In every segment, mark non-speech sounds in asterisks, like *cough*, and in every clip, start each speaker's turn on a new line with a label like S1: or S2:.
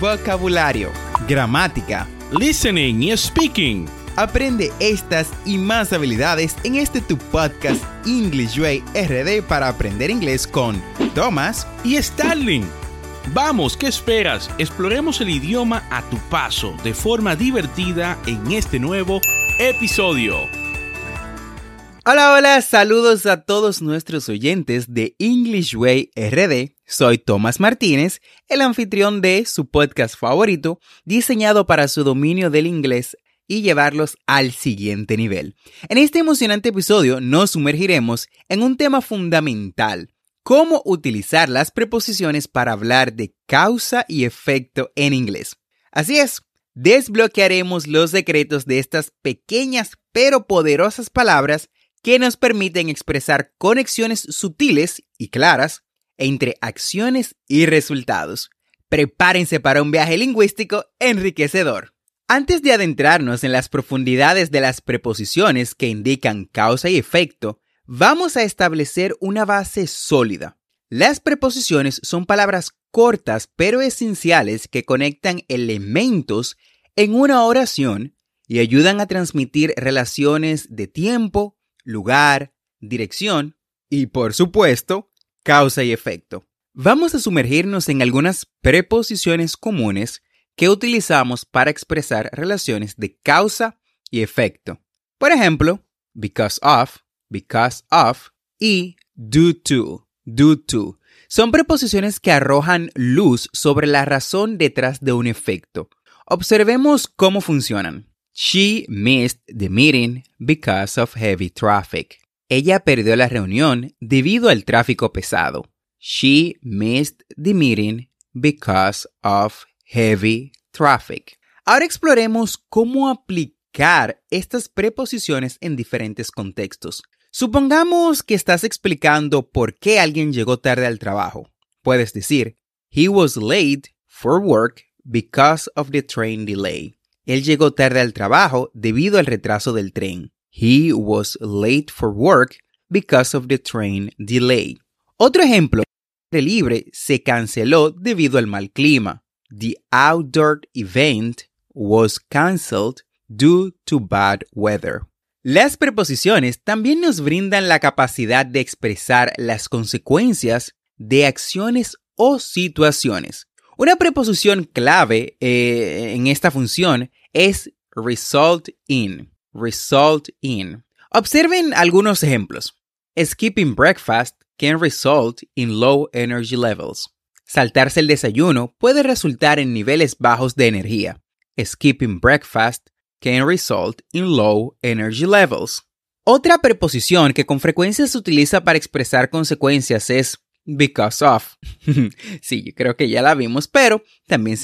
S1: vocabulario, gramática,
S2: listening y speaking.
S1: Aprende estas y más habilidades en este tu podcast English Way RD para aprender inglés con Thomas
S2: y Starling. Vamos, ¿qué esperas? Exploremos el idioma a tu paso de forma divertida en este nuevo episodio.
S1: Hola, hola, saludos a todos nuestros oyentes de English Way RD. Soy Tomás Martínez, el anfitrión de su podcast favorito, diseñado para su dominio del inglés y llevarlos al siguiente nivel. En este emocionante episodio nos sumergiremos en un tema fundamental, cómo utilizar las preposiciones para hablar de causa y efecto en inglés. Así es, desbloquearemos los secretos de estas pequeñas pero poderosas palabras que nos permiten expresar conexiones sutiles y claras entre acciones y resultados. Prepárense para un viaje lingüístico enriquecedor. Antes de adentrarnos en las profundidades de las preposiciones que indican causa y efecto, vamos a establecer una base sólida. Las preposiciones son palabras cortas pero esenciales que conectan elementos en una oración y ayudan a transmitir relaciones de tiempo, lugar, dirección y, por supuesto, causa y efecto. Vamos a sumergirnos en algunas preposiciones comunes que utilizamos para expresar relaciones de causa y efecto. Por ejemplo, because of, because of y due to, due to. Son preposiciones que arrojan luz sobre la razón detrás de un efecto. Observemos cómo funcionan. She missed the meeting because of heavy traffic. Ella perdió la reunión debido al tráfico pesado. She missed the meeting because of heavy traffic. Ahora exploremos cómo aplicar estas preposiciones en diferentes contextos. Supongamos que estás explicando por qué alguien llegó tarde al trabajo. Puedes decir, He was late for work because of the train delay. Él llegó tarde al trabajo debido al retraso del tren. He was late for work because of the train delay. Otro ejemplo, el libre se canceló debido al mal clima. The outdoor event was cancelled due to bad weather. Las preposiciones también nos brindan la capacidad de expresar las consecuencias de acciones o situaciones. Una preposición clave eh, en esta función es result in. Result in. Observen algunos ejemplos. Skipping breakfast can result in low energy levels. Saltarse el desayuno puede resultar en niveles bajos de energía. Skipping breakfast can result in low energy levels. Otra preposición que con frecuencia se utiliza para expresar consecuencias es because of. *laughs* sí, yo creo que ya la vimos, pero también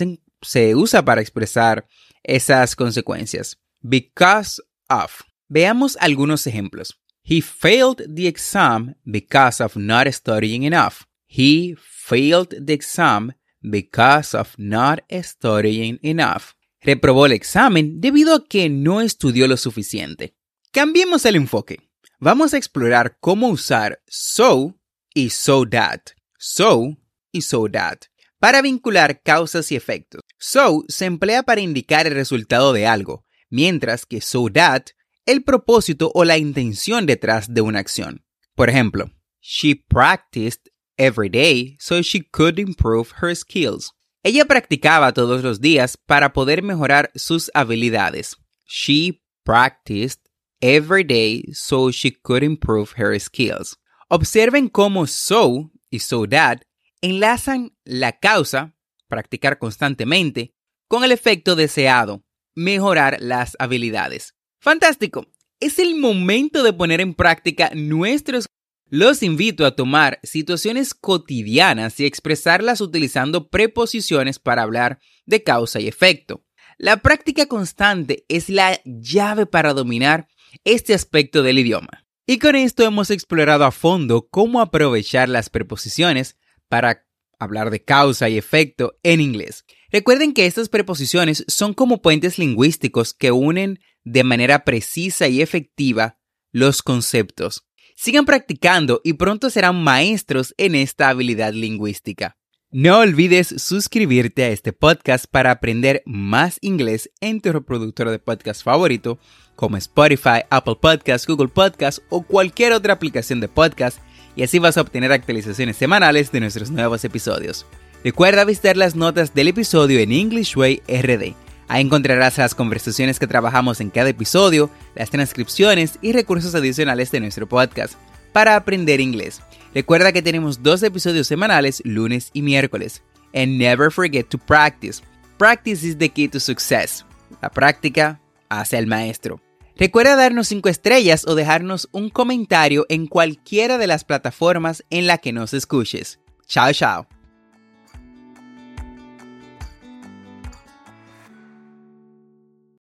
S1: se, usa para expresar esas consecuencias. Because Veamos algunos ejemplos. He failed the exam because of not studying enough. He failed the exam because of not studying enough. Reprobó el examen debido a que no estudió lo suficiente. Cambiemos el enfoque. Vamos a explorar cómo usar so y so that. So y so that. Para vincular causas y efectos. So se emplea para indicar el resultado de algo, mientras que so that el propósito o la intención detrás de una acción. Por ejemplo, she practiced every day so she could improve her skills. Ella practicaba todos los días para poder mejorar sus habilidades. She practiced every day so she could improve her skills. Observen cómo so y so that enlazan la causa, practicar constantemente, con el efecto deseado, mejorar las habilidades. Fantástico. Es el momento de poner en práctica nuestros... Los invito a tomar situaciones cotidianas y expresarlas utilizando preposiciones para hablar de causa y efecto. La práctica constante es la llave para dominar este aspecto del idioma. Y con esto hemos explorado a fondo cómo aprovechar las preposiciones para hablar de causa y efecto en inglés. Recuerden que estas preposiciones son como puentes lingüísticos que unen de manera precisa y efectiva los conceptos. Sigan practicando y pronto serán maestros en esta habilidad lingüística. No olvides suscribirte a este podcast para aprender más inglés en tu reproductor de podcast favorito, como Spotify, Apple Podcasts, Google Podcasts o cualquier otra aplicación de podcast, y así vas a obtener actualizaciones semanales de nuestros nuevos episodios. Recuerda visitar las notas del episodio en English Way RD. Ahí encontrarás las conversaciones que trabajamos en cada episodio, las transcripciones y recursos adicionales de nuestro podcast para aprender inglés. Recuerda que tenemos dos episodios semanales, lunes y miércoles. And never forget to practice. Practice is the key to success. La práctica hace al maestro. Recuerda darnos 5 estrellas o dejarnos un comentario en cualquiera de las plataformas en la que nos escuches. Chao, chao.